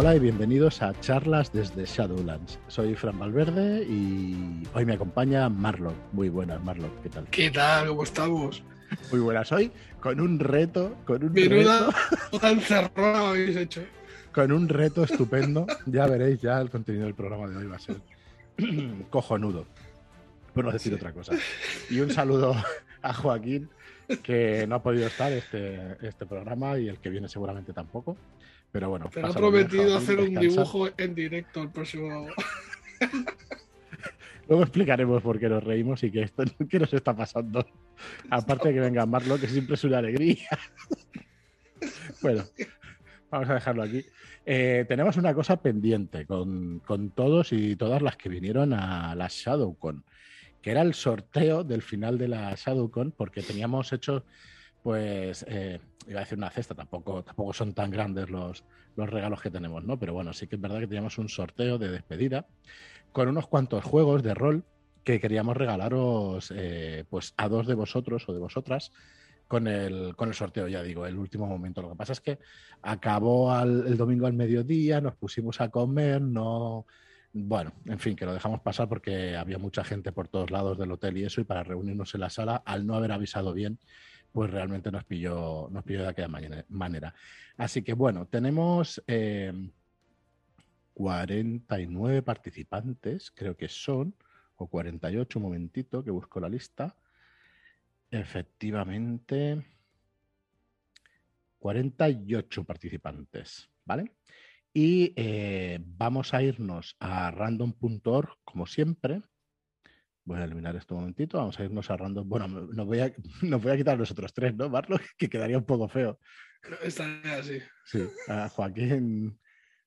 Hola y bienvenidos a charlas desde Shadowlands. Soy Fran Valverde y hoy me acompaña Marlon. Muy buenas, Marlon. ¿Qué tal? ¿Qué tal? ¿Cómo estamos? Muy buenas. Hoy con un reto, con un Menuda reto, tan cerrada habéis hecho. con un reto estupendo. Ya veréis, ya el contenido del programa de hoy va a ser cojonudo, por no decir Sí. otra cosa. Y un saludo a Joaquín, que no ha podido estar este, este programa y el que viene seguramente tampoco. Pero bueno, Te ha prometido hacer un dibujo en directo el próximo. Luego explicaremos por qué nos reímos y qué, esto, qué nos está pasando. Aparte de que venga Marlo, que siempre es una alegría. bueno, vamos a dejarlo aquí. Eh, tenemos una cosa pendiente con, con todos y todas las que vinieron a la ShadowCon, que era el sorteo del final de la ShadowCon, porque teníamos hecho, pues, eh, iba a decir una cesta, tampoco, tampoco son tan grandes los, los regalos que tenemos, ¿no? Pero bueno, sí que es verdad que teníamos un sorteo de despedida con unos cuantos juegos de rol que queríamos regalaros eh, pues a dos de vosotros o de vosotras con el, con el sorteo, ya digo, el último momento. Lo que pasa es que acabó el domingo al mediodía, nos pusimos a comer, no... Bueno, en fin, que lo dejamos pasar porque había mucha gente por todos lados del hotel y eso, y para reunirnos en la sala, al no haber avisado bien, pues realmente nos pilló, nos pilló de aquella manera. Así que bueno, tenemos eh, 49 participantes, creo que son, o 48, un momentito, que busco la lista. Efectivamente, 48 participantes, ¿vale? Y eh, vamos a irnos a random.org, como siempre. Voy a eliminar esto un momentito, vamos a irnos a random. Bueno, nos voy a, nos voy a quitar los otros tres, ¿no, Marlo? Que quedaría un poco feo. Está así. Sí, a Joaquín,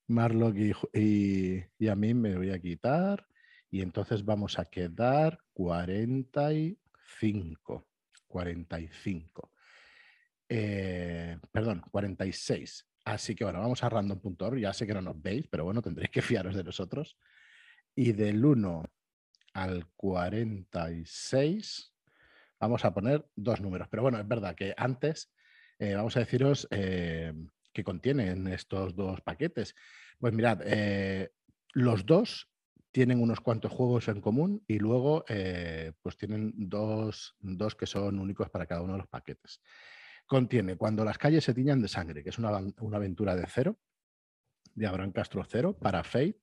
Marlock y, y- y a mí me voy a quitar. Y entonces vamos a quedar 45. 45. Eh, perdón, 46. Así que bueno, vamos a random.org. Ya sé que no nos veis, pero bueno, tendréis que fiaros de nosotros. Y del 1 al 46 vamos a poner dos números. Pero bueno, es verdad que antes eh, vamos a deciros eh, qué contienen estos dos paquetes. Pues mirad, eh, los dos tienen unos cuantos juegos en común y luego eh, pues tienen dos, dos que son únicos para cada uno de los paquetes. Contiene Cuando las calles se tiñan de sangre, que es una, una aventura de cero, de Abraham Castro Cero, para Fate.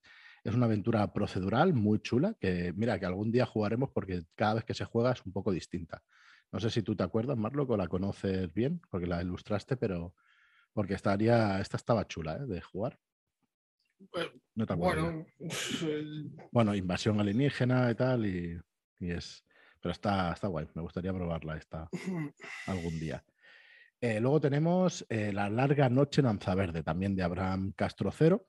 Es una aventura procedural muy chula, que mira, que algún día jugaremos porque cada vez que se juega es un poco distinta. No sé si tú te acuerdas, Marlo, o la conoces bien, porque la ilustraste, pero porque estaría, esta estaba chula ¿eh? de jugar. Bueno, No te acuerdas. Bueno, invasión alienígena y tal, y, y es. Pero está, está guay. Me gustaría probarla esta algún día. Eh, luego tenemos eh, La larga noche en Anzaverde, también de Abraham Castro Cero.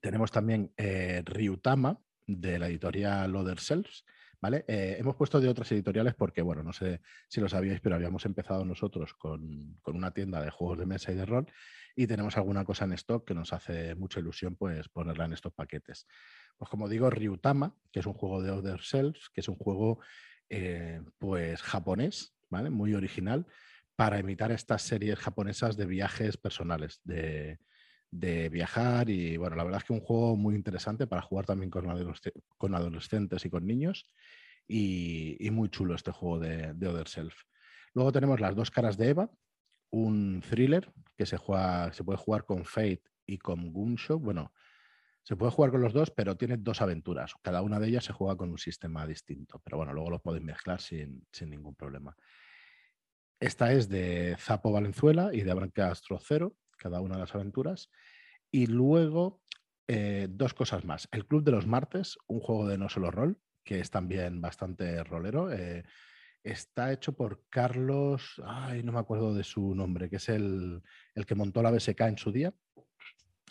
Tenemos también eh, Ryutama, de la editorial Other Selves. ¿vale? Eh, hemos puesto de otras editoriales porque, bueno, no sé si lo sabíais, pero habíamos empezado nosotros con, con una tienda de juegos de mesa y de rol y tenemos alguna cosa en stock que nos hace mucha ilusión pues, ponerla en estos paquetes. Pues como digo, Ryutama, que es un juego de Other Selves, que es un juego eh, pues japonés, ¿vale? Muy original, para imitar estas series japonesas de viajes personales, de, de viajar y bueno, la verdad es que un juego muy interesante para jugar también con, con adolescentes y con niños y, muy chulo este juego de, de Other Self. Luego tenemos las dos caras de Eva, un thriller que se, juega, se puede jugar con Fate y con Gunshow. Bueno, se puede jugar con los dos, pero tiene dos aventuras. Cada una de ellas se juega con un sistema distinto. Pero bueno, luego los podéis mezclar sin, sin ningún problema. Esta es de Zapo Valenzuela y de Abraham Castro Cero, cada una de las aventuras. Y luego eh, dos cosas más. El Club de los Martes, un juego de no solo rol, que es también bastante rolero. eh, está hecho por Carlos, ay, no me acuerdo de su nombre, que es el, el que montó la BSK en su día.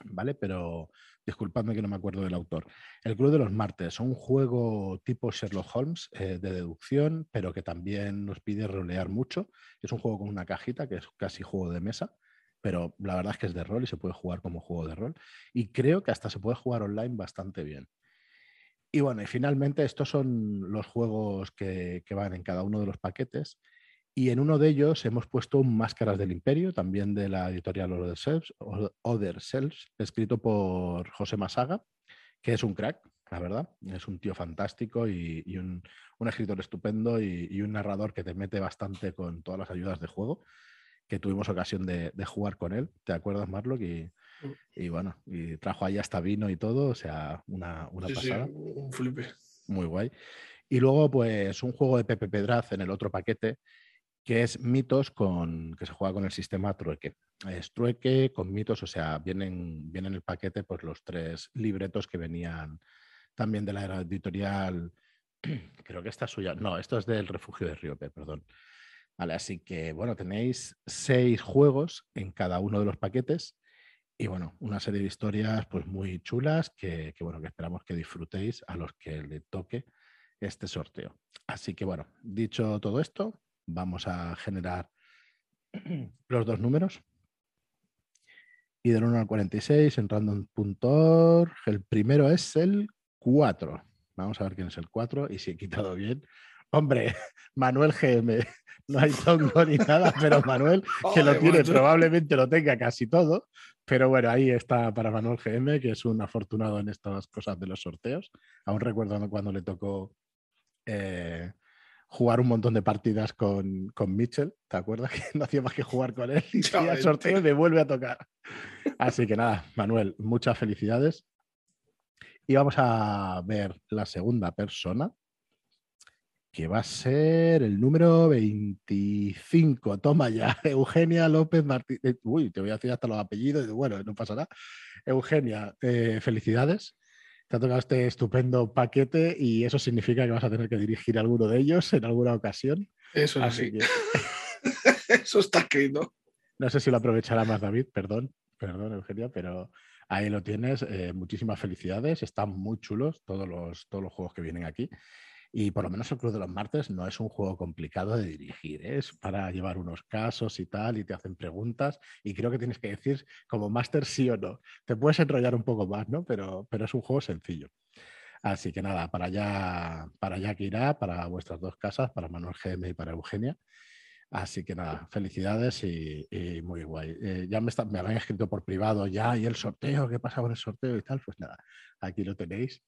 ¿Vale? Pero disculpadme que no me acuerdo del autor. El Club de los Martes, un juego tipo Sherlock Holmes eh, de deducción, pero que también nos pide rolear mucho. Es un juego con una cajita que es casi juego de mesa, pero la verdad es que es de rol y se puede jugar como juego de rol. Y creo que hasta se puede jugar online bastante bien. Y bueno, y finalmente estos son los juegos que, van en cada uno de los paquetes. Y en uno de ellos hemos puesto Máscaras del Imperio, también de la editorial Other Selves, Other Selves escrito por José Masaga, que es un crack, la verdad. Es un tío fantástico y, un, escritor estupendo y, un narrador que te mete bastante con todas las ayudas de juego, que tuvimos ocasión de, jugar con él. ¿Te acuerdas, Marlock? Y, mm. y, bueno, y trajo ahí hasta vino y todo, o sea, una, una pasada. un flipe. Muy guay. Y luego, pues, un juego de Pepe Pedraz en el otro paquete, que es mitos con, que se juega con el sistema trueque. Es trueque con mitos, o sea, vienen, vienen en el paquete pues, los tres libretos que venían también de la editorial, creo que esta es suya, no, esto es del refugio de Riope, perdón. Así que bueno, tenéis seis juegos en cada uno de los paquetes y bueno, una serie de historias pues muy chulas que, que bueno, que esperamos que disfrutéis a los que le toque este sorteo. Así que bueno, dicho todo esto, vamos a generar los dos números. Y del 1 al 46 en random.org. El primero es el 4. Vamos a ver quién es el 4 y si he quitado bien. Hombre, Manuel GM. No hay tongo ni nada, pero Manuel, que lo tiene, probablemente lo tenga casi todo. Pero bueno, ahí está para Manuel GM, que es un afortunado en estas cosas de los sorteos. Aún recuerdo cuando le tocó eh, jugar un montón de partidas con, con Mitchell. ¿Te acuerdas que no hacía más que jugar con él? Y el sorteo y me vuelve a tocar. Así que nada, Manuel, muchas felicidades. Y vamos a ver la segunda persona, que va a ser el número 25. Toma ya, Eugenia López Martínez. Eh, uy, te voy a decir hasta los apellidos. Bueno, no pasará. Eugenia, eh, felicidades. Te ha tocado este estupendo paquete y eso significa que vas a tener que dirigir alguno de ellos en alguna ocasión. Eso sí. eso está escrito. No sé si lo aprovechará más David, perdón, perdón, Eugenia, pero Ahí lo tienes. Eh, muchísimas felicidades. Están muy chulos todos los, todos los juegos que vienen aquí. Y por lo menos el Club de los Martes no es un juego complicado de dirigir, ¿eh? es para llevar unos casos y tal, y te hacen preguntas, y creo que tienes que decir como máster sí o no. Te puedes enrollar un poco más, ¿no? Pero, pero es un juego sencillo. Así que nada, para allá, para allá que irá, para vuestras dos casas, para Manuel GM y para Eugenia. Así que nada, felicidades y, muy guay. Eh, ya me, me, habían escrito por privado ya y el sorteo, ¿qué pasa con el sorteo y tal? Pues nada, aquí lo tenéis.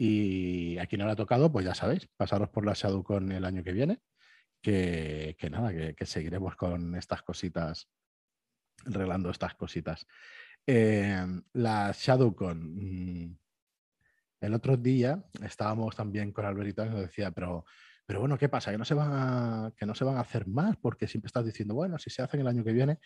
Y aquí no le ha tocado, pues ya sabéis, pasaros por la con el año que viene, que, nada, que, seguiremos con estas cositas, reglando estas cositas. Eh, la ShadowCon, mm, el otro día estábamos también con Alberito y nos decía, pero pero bueno, ¿qué pasa? Que no se van a, que no se van a hacer más porque siempre estás diciendo, bueno, si se hacen el año que viene.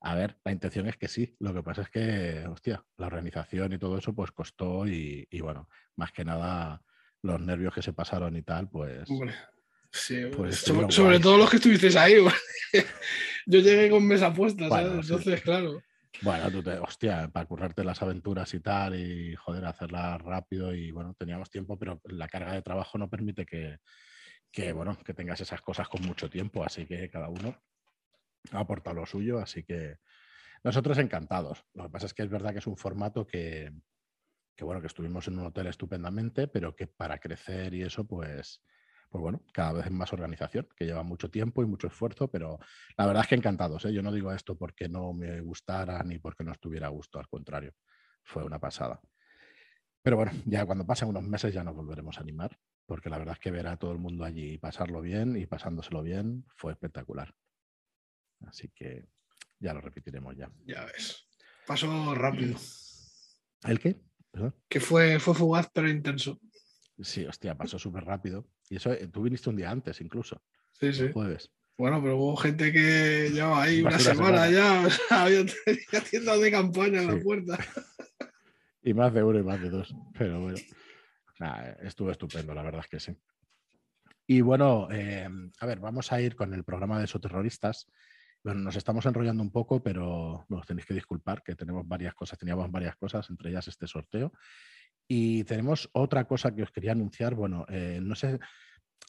A ver, la intención es que sí. Lo que pasa es que, hostia, la organización y todo eso pues costó y, bueno, más que nada los nervios que se pasaron y tal, pues... sí, pues sobre, todo los que estuvisteis ahí. Yo llegué con mesa puesta, Entonces, claro. Bueno, tú te, hostia, para currarte las aventuras y tal, y joder, hacerlas rápido y bueno, teníamos tiempo, pero la carga de trabajo no permite que, que bueno, que tengas esas cosas con mucho tiempo, así que cada uno ha aportado lo suyo, así que nosotros encantados. Lo que pasa es que es verdad que es un formato que, que bueno, que estuvimos en un hotel estupendamente, pero que para crecer y eso, pues, pues bueno, cada vez más organización, que lleva mucho tiempo y mucho esfuerzo, pero la verdad es que encantados. ¿eh? Yo no digo esto porque no me gustara ni porque no estuviera a gusto, al contrario, fue una pasada. Pero bueno, ya cuando pasen unos meses ya nos volveremos a animar porque la verdad es que ver a todo el mundo allí y pasarlo bien y pasándoselo bien fue espectacular. Así que ya lo repetiremos ya. Ya ves. Pasó rápido. ¿El qué? Que fue, fue fugaz pero intenso. Sí, hostia, pasó súper rápido. Y eso, eh, tú viniste un día antes incluso. Sí, sí. jueves. Bueno, pero hubo gente que llevaba ahí una semana, ya, o sea, había tiendas de campaña en la puerta. Y más de uno y más de dos. Pero bueno estuvo estupendo, la verdad es que sí. Y bueno, em, a ver, vamos a ir con el programa de Soterroristas. Bueno, nos estamos enrollando un poco, pero nos tenéis que disculpar que tenemos varias cosas, teníamos varias cosas, entre ellas este sorteo. Y tenemos otra cosa que os quería anunciar. Bueno, eh, no sé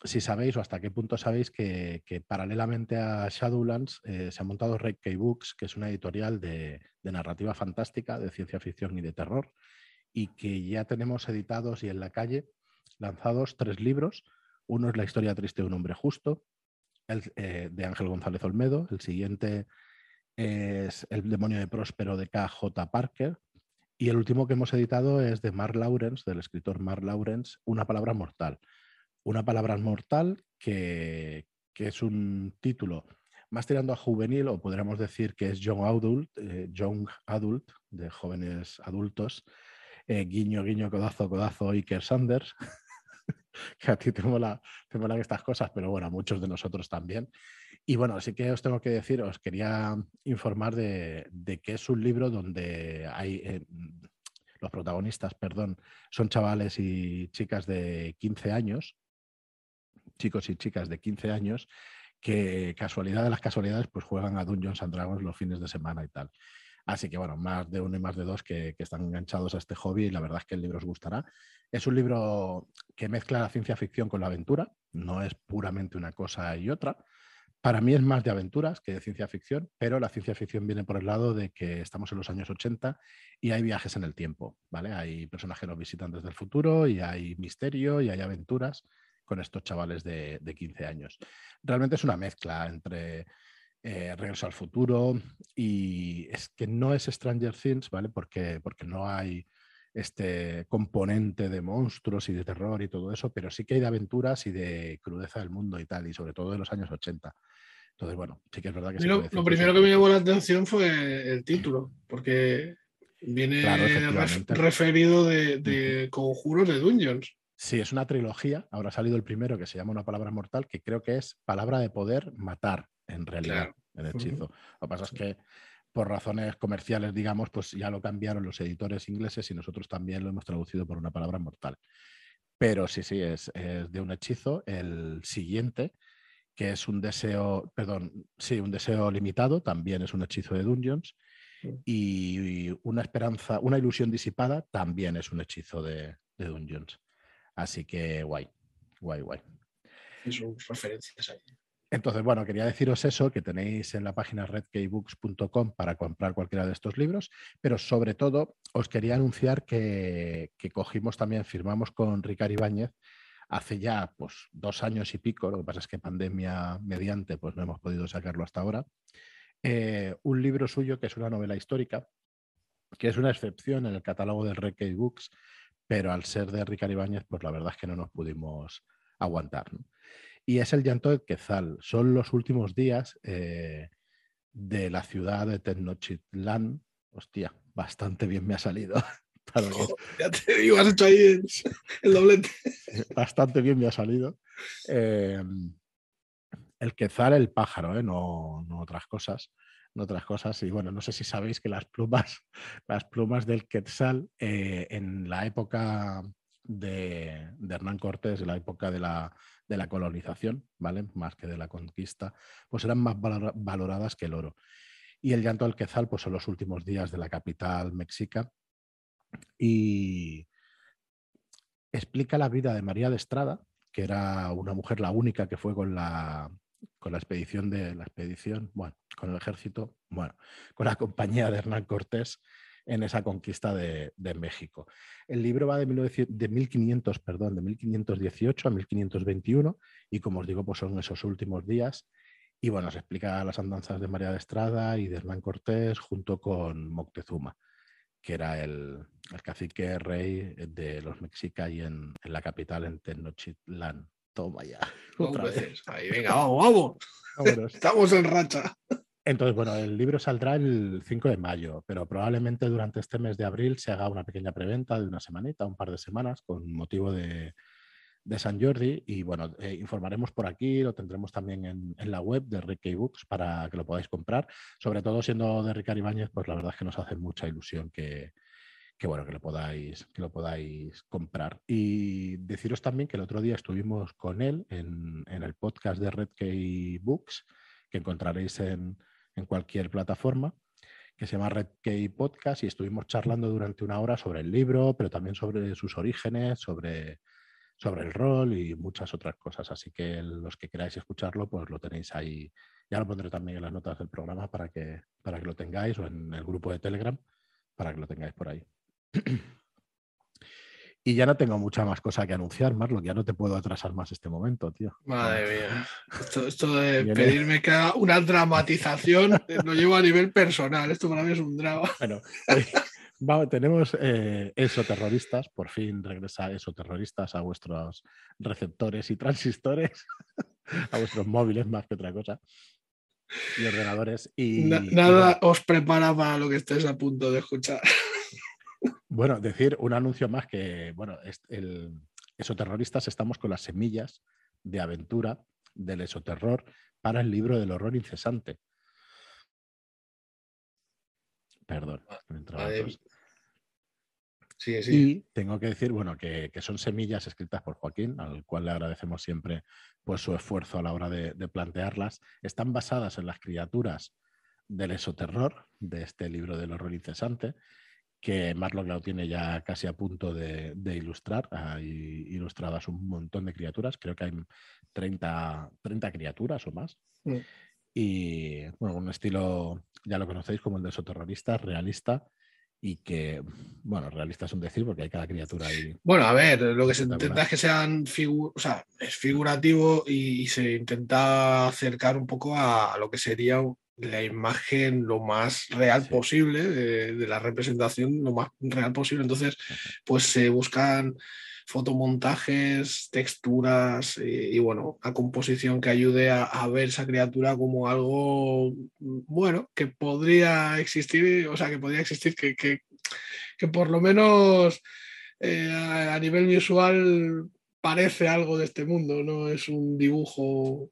si sabéis o hasta qué punto sabéis que, paralelamente a Shadowlands eh, se ha montado Red K Books, que es una editorial de, narrativa fantástica, de ciencia ficción y de terror, y que ya tenemos editados y en la calle lanzados tres libros. Uno es La historia triste de un hombre justo, eh, de Ángel González Olmedo. El siguiente es El demonio de Próspero de K.J. Parker. Y el último que hemos editado es de Mark Lawrence, del escritor Mark Lawrence, Una palabra mortal. Una palabra mortal que, es un título más tirando a juvenil, o podríamos decir que es Young Adult, eh, young adult de jóvenes adultos, eh, guiño, guiño, codazo, codazo, Iker Sanders, que a ti te mola, te molan estas cosas, pero bueno, a muchos de nosotros también. Y bueno, así que os tengo que decir, os quería informar de, que es un libro donde hay, eh, los protagonistas, perdón, son chavales y chicas de 15 años, chicos y chicas de 15 años, que casualidad de las casualidades, pues juegan a Dungeons and Dragons los fines de semana y tal. Así que bueno, más de uno y más de dos que, están enganchados a este hobby y la verdad es que el libro os gustará. Es un libro que mezcla la ciencia ficción con la aventura, no es puramente una cosa y otra. Para mí es más de aventuras que de ciencia ficción, pero la ciencia ficción viene por el lado de que estamos en los años 80 y hay viajes en el tiempo, ¿vale? Hay personajes nos visitan desde el futuro y hay misterio y hay aventuras con estos chavales de, de 15 años. Realmente es una mezcla entre eh, Regreso al futuro y es que no es Stranger Things, ¿vale? Porque, porque no hay este componente de monstruos y de terror y todo eso, pero sí que hay de aventuras y de crudeza del mundo y tal, y sobre todo de los años 80. Entonces, bueno, sí que es verdad que... Lo, lo primero que me llamó la atención fue el título, porque viene referido de, de conjuros de Dungeons. Sí, es una trilogía. Ahora ha salido el primero que se llama Una palabra mortal, que creo que es palabra de poder matar en realidad, el hechizo. Lo que pasa es que por razones comerciales, digamos, pues ya lo cambiaron los editores ingleses y nosotros también lo hemos traducido por una palabra mortal. Pero sí, sí, es, de un hechizo. El siguiente, que es un deseo, perdón, sí, un deseo limitado, también es un hechizo de Dungeons. Y, una esperanza, una ilusión disipada, también es un hechizo de, de Dungeons. Así que guay, guay, guay. Son referencias ahí. Entonces, bueno, quería deciros eso, que tenéis en la página redkeybooks.com para comprar cualquiera de estos libros, pero sobre todo os quería anunciar que, cogimos también, firmamos con Ricardo Ibáñez hace ya pues, dos años y pico, lo que pasa es que pandemia mediante pues no hemos podido sacarlo hasta ahora, eh, un libro suyo que es una novela histórica, que es una excepción en el catálogo de Red Books, pero al ser de Ricardo Ibáñez, pues la verdad es que no nos pudimos aguantar. Y es el llanto del Quetzal. Son los últimos días eh, de la ciudad de Tenochtitlán. Hostia, bastante bien me ha salido. ya te digo, has hecho ahí el, doblete. Bastante bien me ha salido. Em, el Quetzal, el pájaro, ¿eh? no, otras cosas. No otras cosas. Y bueno, no sé si sabéis que las plumas, las plumas del Quetzal eh, en la época de, de Hernán Cortés, en la época de la, de la colonización, ¿vale? Más que de la conquista, pues eran más valoradas que el oro. Y el llanto al quezal, pues son los últimos días de la capital mexica. Y explica la vida de María de Estrada, que era una mujer la única que fue con la, con la expedición de la expedición, bueno, con el ejército, bueno, con la compañía de Hernán Cortés en esa conquista de, México. El libro va de, 1500, perdón, de 1518 a 1521 y como os digo, pues son esos últimos días. Y bueno, se explica las andanzas de María de Estrada y de Hernán Cortés junto con Moctezuma, que era el, cacique rey de los mexicas y en, la capital, en Tenochtitlán. Toma ya. Otra vez. Ahí, venga, vamos, vamos. Estamos en racha. Entonces, bueno, el libro saldrá el 5 de mayo, pero probablemente durante este mes de abril se haga una pequeña preventa de una semanita, un par de semanas, con motivo de, San Jordi. Y bueno, eh, informaremos por aquí, lo tendremos también en, la web de Ricky Books para que lo podáis comprar. Sobre todo siendo de Ricardo Ibáñez, pues la verdad es que nos hace mucha ilusión que, bueno, que lo podáis, que lo podáis comprar. Y deciros también que el otro día estuvimos con él en, el podcast de Red Books, que encontraréis en, en cualquier plataforma, que se llama Red Key Podcast y estuvimos charlando durante una hora sobre el libro, pero también sobre sus orígenes, sobre, sobre el rol y muchas otras cosas. Así que los que queráis escucharlo, pues lo tenéis ahí. Ya lo pondré también en las notas del programa para que, para que lo tengáis o en el grupo de Telegram para que lo tengáis por ahí. Y ya no tengo mucha más cosa que anunciar, Marlo, ya no te puedo atrasar más este momento, tío. Madre mía. Esto, de pedirme que haga una dramatización lo llevo a nivel personal. Esto para mí es un drama. Bueno, tenemos eh, esoterroristas, por fin regresa esoterroristas a vuestros receptores y transistores, a vuestros móviles más que otra cosa, y ordenadores. Y, nada os prepara para lo que estés a punto de escuchar. Bueno, decir un anuncio más que, bueno, el esoterroristas estamos con las semillas de aventura del esoterror para el libro del horror incesante. Perdón. Sí, sí. Y tengo que decir, bueno, que, son semillas escritas por Joaquín, al cual le agradecemos siempre pues, su esfuerzo a la hora de, de plantearlas. Están basadas en las criaturas del esoterror, de este libro del horror incesante, que Marlock lo tiene ya casi a punto de, ilustrar. Hay ilustradas un montón de criaturas, creo que hay 30, 30 criaturas o más. Y bueno, un estilo, ya lo conocéis como el de esoterrorista, realista, y que, bueno, realista es un decir porque hay cada criatura ahí. Bueno, a ver, lo que se intenta es que sean o sea, es figurativo y, se intenta acercar un poco a, lo que sería la imagen lo más real posible de, la representación, lo más real posible. Entonces, pues se buscan fotomontajes, texturas y, bueno, a composición que ayude a, ver esa criatura como algo, bueno, que podría existir, o sea, que podría existir, que, que, por lo menos eh, a nivel visual parece algo de este mundo, no es un dibujo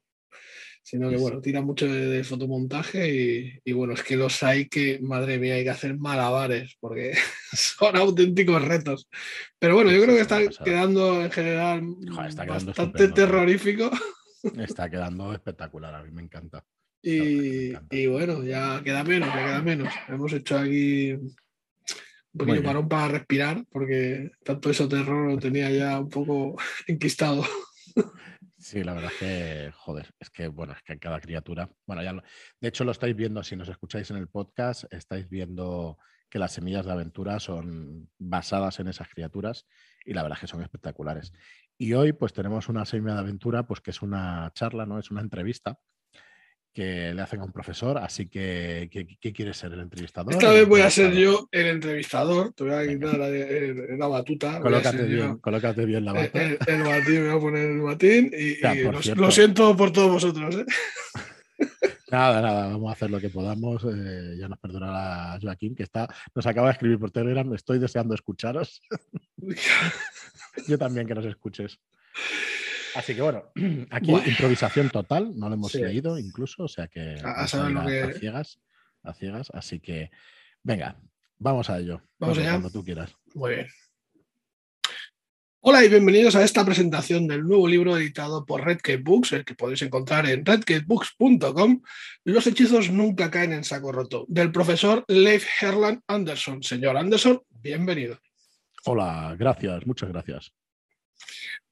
sino que bueno, tira mucho de, fotomontaje y, bueno, es que los hay que, madre mía, hay que hacer malabares porque son auténticos retos. Pero bueno, yo creo que está quedando en general bastante terrorífico. Está quedando espectacular, a mí me encanta. Y, bueno, ya queda menos, ya queda menos. Hemos hecho aquí un pequeño parón para respirar porque tanto eso terror lo tenía ya un poco enquistado. Sí, la verdad es que, joder, es que, bueno, es que cada criatura, bueno, ya lo, de hecho lo estáis viendo, si nos escucháis en el podcast, estáis viendo que las semillas de aventura son basadas en esas criaturas y la verdad es que son espectaculares. Y hoy pues tenemos una semilla de aventura, pues que es una charla, ¿no? Es una entrevista que le hacen a un profesor, así que ¿qué, quieres ser el entrevistador? Esta vez voy a ser yo el entrevistador, te voy a quitar la, batuta. Colócate bien, colócate bien la bata. El, batín, me voy a poner el batín y, lo, siento por todos vosotros. ¿eh? Nada, nada, vamos a hacer lo que podamos. Eh, ya nos perdonará Joaquín, que está, nos acaba de escribir por Telegram. Estoy deseando escucharos. yo también que nos escuches. Así que bueno, aquí improvisación total, no lo hemos leído incluso, o sea que a, ciegas, a ciegas, así que venga, vamos a ello. Vamos allá. Cuando tú quieras. Muy bien. Hola y bienvenidos a esta presentación del nuevo libro editado por Redgate Books, el que podéis encontrar en redgatebooks.com. Los hechizos nunca caen en saco roto, del profesor Leif Herland Anderson. Señor Anderson, bienvenido. Hola, gracias, muchas gracias.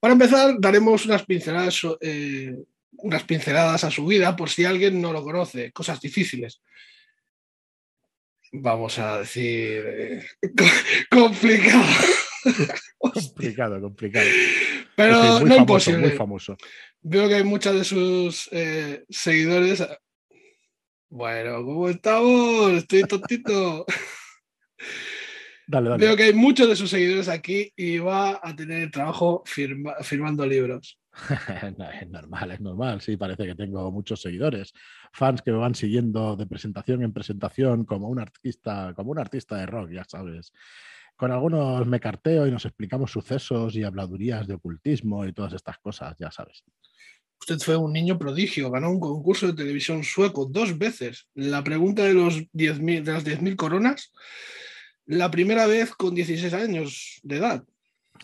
Para empezar, daremos unas pinceladas, eh, unas pinceladas a su vida por si alguien no lo conoce, cosas difíciles. Vamos a decir eh, complicado. complicado, complicado. Pero no imposible. Muy famoso. Veo que hay muchos de sus eh, seguidores. Bueno, ¿cómo estamos? Estoy tontito. Veo que hay muchos de sus seguidores aquí y va a tener trabajo firmando libros. es normal, es normal. Sí, parece que tengo muchos seguidores, fans que me van siguiendo de presentación en presentación como un artista, como un artista de rock, ya sabes. Con algunos me carteo y nos explicamos sucesos y habladurías de ocultismo y todas estas cosas, ya sabes. Usted fue un niño prodigio, ganó un concurso de televisión sueco dos veces. La pregunta de, los de las 10.000 coronas la primera vez con 16 años de edad.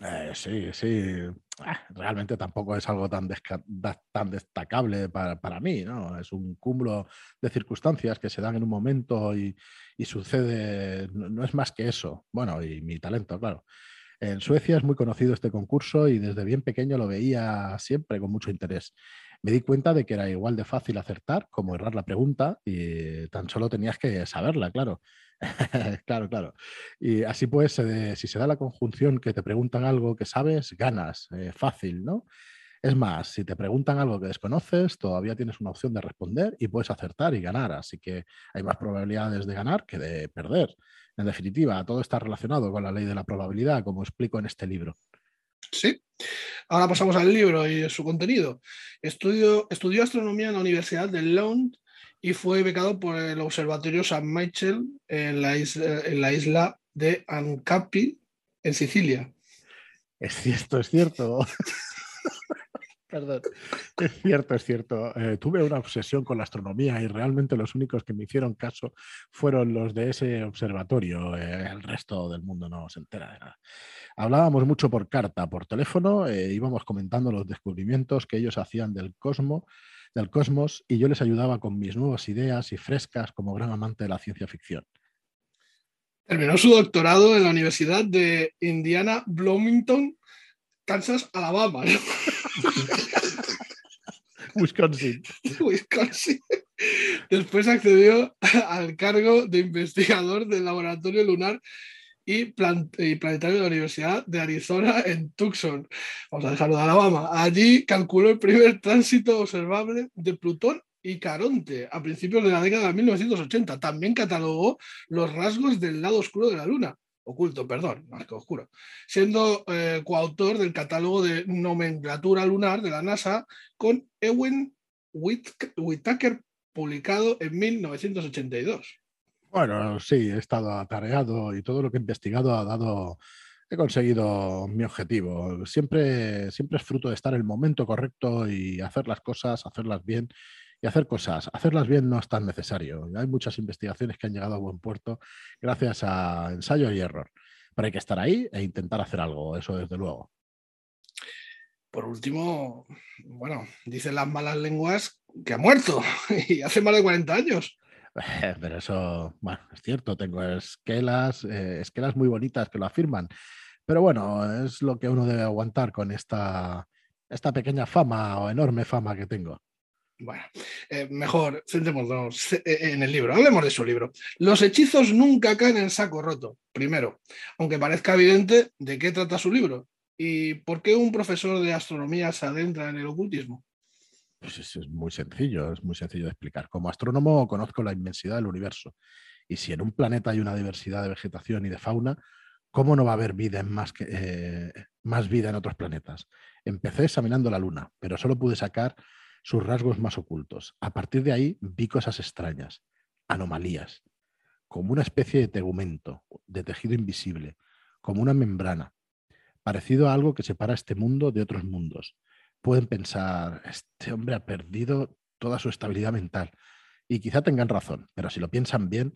Eh, sí, sí. Ah, realmente tampoco es algo tan, destacable para, mí, ¿no? Es un cúmulo de circunstancias que se dan en un momento y, sucede, no, es más que eso. Bueno, y mi talento, claro. En Suecia es muy conocido este concurso y desde bien pequeño lo veía siempre con mucho interés. Me di cuenta de que era igual de fácil acertar como errar la pregunta y tan solo tenías que saberla, claro. claro, claro. Y así pues, si se da la conjunción que te preguntan algo que sabes, ganas, eh, fácil, ¿no? Es más, si te preguntan algo que desconoces, todavía tienes una opción de responder y puedes acertar y ganar. Así que hay más probabilidades de ganar que de perder. En definitiva, todo está relacionado con la ley de la probabilidad, como explico en este libro. Sí. Ahora pasamos al libro y su contenido. Estudio, estudió astronomía en la Universidad de Lund y fue becado por el Observatorio San Michael en la isla, en la isla de Ancapi, en Sicilia. Es cierto, es cierto. Perdón. Es cierto, es cierto. Eh, tuve una obsesión con la astronomía y realmente los únicos que me hicieron caso fueron los de ese observatorio. Eh, el resto del mundo no se entera de nada. Hablábamos mucho por carta, por teléfono, eh, íbamos comentando los descubrimientos que ellos hacían del cosmos, del cosmos y yo les ayudaba con mis nuevas ideas y frescas como gran amante de la ciencia ficción. Terminó su doctorado en la Universidad de Indiana Bloomington Kansas, Alabama. Wisconsin. Wisconsin. Después accedió al cargo de investigador del Laboratorio Lunar y, Planetario de la Universidad de Arizona en Tucson. Vamos a dejarlo de Alabama. Allí calculó el primer tránsito observable de Plutón y Caronte a principios de la década de 1980. También catalogó los rasgos del lado oscuro de la Luna oculto, perdón, más que oscuro, siendo eh, coautor del catálogo de nomenclatura lunar de la NASA con Ewen Whittaker, publicado en 1982. Bueno, sí, he estado atareado y todo lo que he investigado ha dado, he conseguido mi objetivo. Siempre, siempre es fruto de estar en el momento correcto y hacer las cosas, hacerlas bien y hacer cosas. Hacerlas bien no es tan necesario. Hay muchas investigaciones que han llegado a buen puerto gracias a ensayo y error. Pero hay que estar ahí e intentar hacer algo, eso desde luego. Por último, bueno, dicen las malas lenguas que ha muerto y hace más de 40 años. Pero eso, bueno, es cierto, tengo esquelas, eh, esquelas muy bonitas que lo afirman. Pero bueno, es lo que uno debe aguantar con esta, esta pequeña fama o enorme fama que tengo. Bueno, eh, mejor centrémonos eh, en el libro. Hablemos de su libro. Los hechizos nunca caen en saco roto. Primero, aunque parezca evidente de qué trata su libro y por qué un profesor de astronomía se adentra en el ocultismo. Pues es, muy sencillo, es muy sencillo de explicar. Como astrónomo conozco la inmensidad del universo y si en un planeta hay una diversidad de vegetación y de fauna, ¿cómo no va a haber vida en más, eh, más vida en otros planetas? Empecé examinando la Luna, pero solo pude sacar sus rasgos más ocultos. A partir de ahí vi cosas extrañas, anomalías, como una especie de tegumento, de tejido invisible, como una membrana, parecido a algo que separa este mundo de otros mundos. Pueden pensar, este hombre ha perdido toda su estabilidad mental. Y quizá tengan razón, pero si lo piensan bien,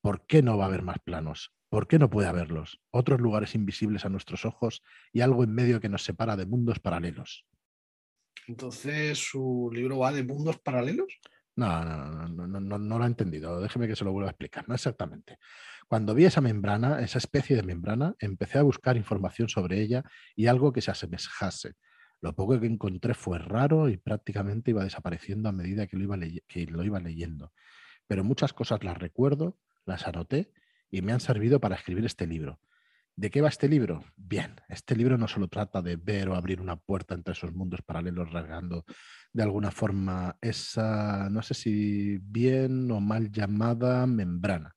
¿por qué no va a haber más planos? ¿Por qué no puede haberlos? Otros lugares invisibles a nuestros ojos y algo en medio que nos separa de mundos paralelos. Entonces, ¿su libro va de mundos paralelos? No, no, no, no, no, no lo he entendido. Déjeme que se lo vuelva a explicar. No exactamente. Cuando vi esa membrana, esa especie de membrana, empecé a buscar información sobre ella y algo que se asemejase. Lo poco que encontré fue raro y prácticamente iba desapareciendo a medida que lo iba, que lo iba leyendo. Pero muchas cosas las recuerdo, las anoté y me han servido para escribir este libro. ¿De qué va este libro? Bien, este libro no solo trata de ver o abrir una puerta entre esos mundos paralelos rasgando de alguna forma esa, no sé si bien o mal llamada membrana.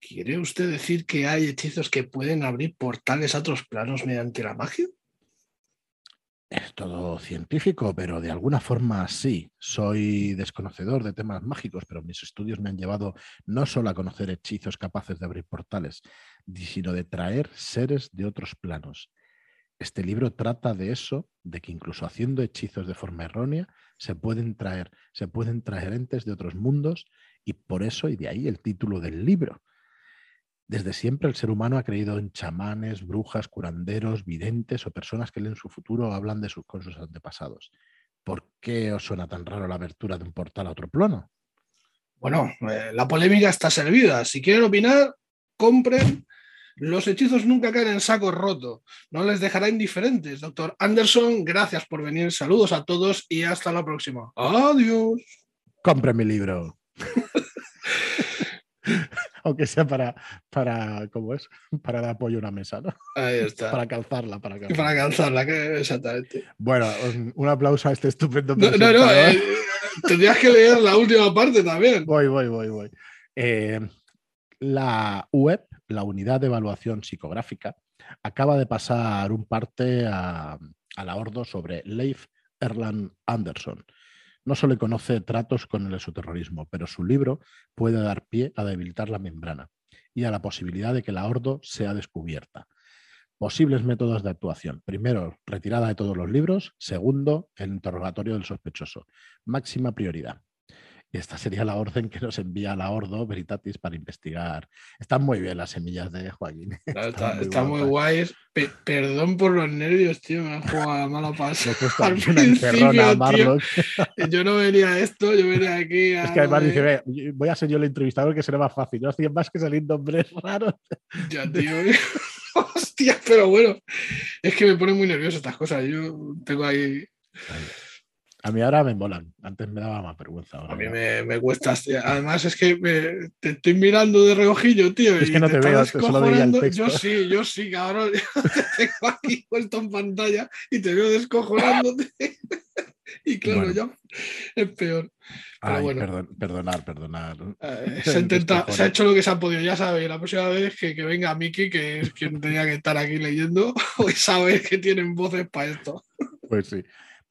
¿Quiere usted decir que hay hechizos que pueden abrir portales a otros planos mediante la magia? Es todo científico, pero de alguna forma sí. Soy desconocedor de temas mágicos, pero mis estudios me han llevado no solo a conocer hechizos capaces de abrir portales, sino de traer seres de otros planos. Este libro trata de eso, de que incluso haciendo hechizos de forma errónea, se pueden traer, se pueden traer entes de otros mundos, y por eso, y de ahí el título del libro desde siempre el ser humano ha creído en chamanes, brujas, curanderos, videntes o personas que leen su futuro o hablan de sus, con sus antepasados. ¿Por qué os suena tan raro la abertura de un portal a otro plano? Bueno, eh, la polémica está servida. Si quieren opinar, compren. Los hechizos nunca caen en saco roto. No les dejará indiferentes. Doctor Anderson, gracias por venir. Saludos a todos y hasta la próxima. Adiós. Compren mi libro. aunque sea para, para, ¿cómo es? Para dar apoyo a una mesa, ¿no? Ahí está. Para calzarla, para calzarla. Para calzarla, que, exactamente. Bueno, un aplauso a este estupendo No, no, no eh, tendrías que leer la última parte también. Voy, voy, voy, voy. Eh, la web, la unidad de evaluación psicográfica, acaba de pasar un parte a, a la Ordo sobre Leif Erland Anderson. No solo conoce tratos con el exoterrorismo, pero su libro puede dar pie a debilitar la membrana y a la posibilidad de que la Ordo sea descubierta. Posibles métodos de actuación. Primero, retirada de todos los libros. Segundo, el interrogatorio del sospechoso. Máxima prioridad. Y esta sería la orden que nos envía la Ordo Veritatis para investigar. Están muy bien las semillas de Joaquín. está, muy, guay. perdón por los nervios, tío. Me han jugado a mala pasa. Yo no venía a esto, yo venía aquí a. Es que además dice, voy a ser yo el entrevistador que será más fácil. No hacía más que salir nombres raros. Ya, tío. Hostia, pero bueno. Es que me pone muy nervioso estas cosas. Yo tengo ahí. A mí ahora me molan. Antes me daba más vergüenza. a mí me, me, cuesta. Además, es que te estoy mirando de reojillo, tío. Es que no te, veo, solo veía el texto. Yo sí, yo sí, cabrón. te tengo aquí puesto en pantalla y te veo descojonándote. y claro, ya es peor. Ay, perdón, perdonar, perdonar. Eh, se, intenta, se, ha hecho lo que se ha podido, ya sabes. La próxima vez que, que venga Miki, que es quien tenía que estar aquí leyendo, hoy sabes que tienen voces para esto. Pues sí.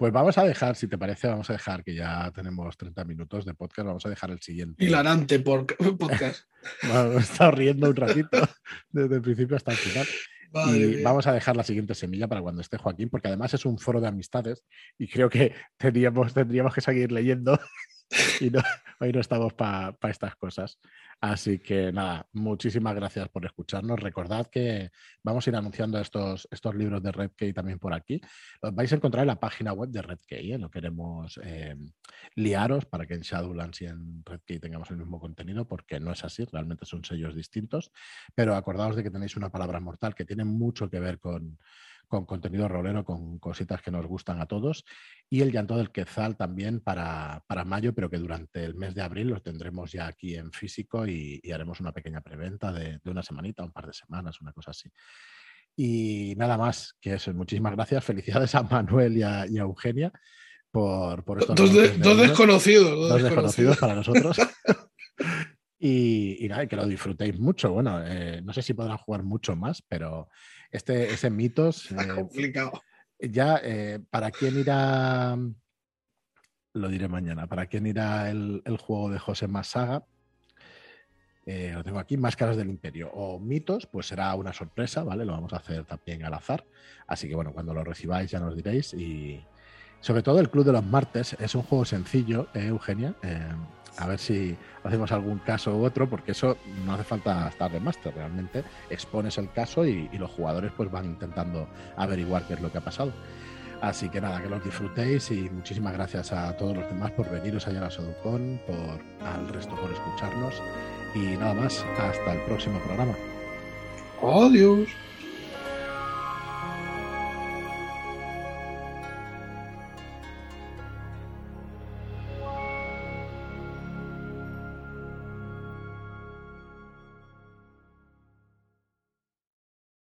Pues vamos a dejar, si te parece, vamos a dejar que ya tenemos 30 minutos de podcast, vamos a dejar el siguiente. Hilarante por podcast. bueno, he estado riendo un ratito desde el principio hasta el final. y vamos a dejar la siguiente semilla para cuando esté Joaquín, porque además es un foro de amistades y creo que tendríamos, tendríamos que seguir leyendo y no, hoy no estamos para estas cosas. Así que nada, muchísimas gracias por escucharnos. Recordad que vamos a ir anunciando estos, estos libros de Redkey también por aquí. Los vais a encontrar en la página web de Redkey. ¿eh? No queremos eh, liaros para que en Shadowlands y en Redkey tengamos el mismo contenido, porque no es así, realmente son sellos distintos. Pero acordaos de que tenéis una palabra mortal que tiene mucho que ver con, con contenido rolero, con cositas que nos gustan a todos. Y el llanto del Quetzal también para, para mayo, pero que durante el mes de abril los tendremos ya aquí en físico y, haremos una pequeña preventa de, una semanita, un par de semanas, una cosa así. Y nada más que eso. Muchísimas gracias. Felicidades a Manuel y a, Eugenia por, por estos dos, desconocidos. Dos, desconocidos para nosotros. y, nada, que lo disfrutéis mucho. Bueno, eh, no sé si podrán jugar mucho más, pero este, ese mitos. Eh, complicado. Ya, eh, ¿para quién irá? Lo diré mañana. ¿Para quién irá el, juego de José Masaga? Eh, lo tengo aquí, Máscaras del Imperio o Mitos, pues será una sorpresa, ¿vale? Lo vamos a hacer también al azar. Así que bueno, cuando lo recibáis ya nos diréis. Y sobre todo el Club de los Martes es un juego sencillo, Eugenia a ver si hacemos algún caso u otro, porque eso no hace falta estar de máster, realmente expones el caso y, los jugadores pues van intentando averiguar qué es lo que ha pasado. Así que nada, que los disfrutéis y muchísimas gracias a todos los demás por veniros allá a Soducon, por al resto por escucharnos y nada más, hasta el próximo programa. Adiós.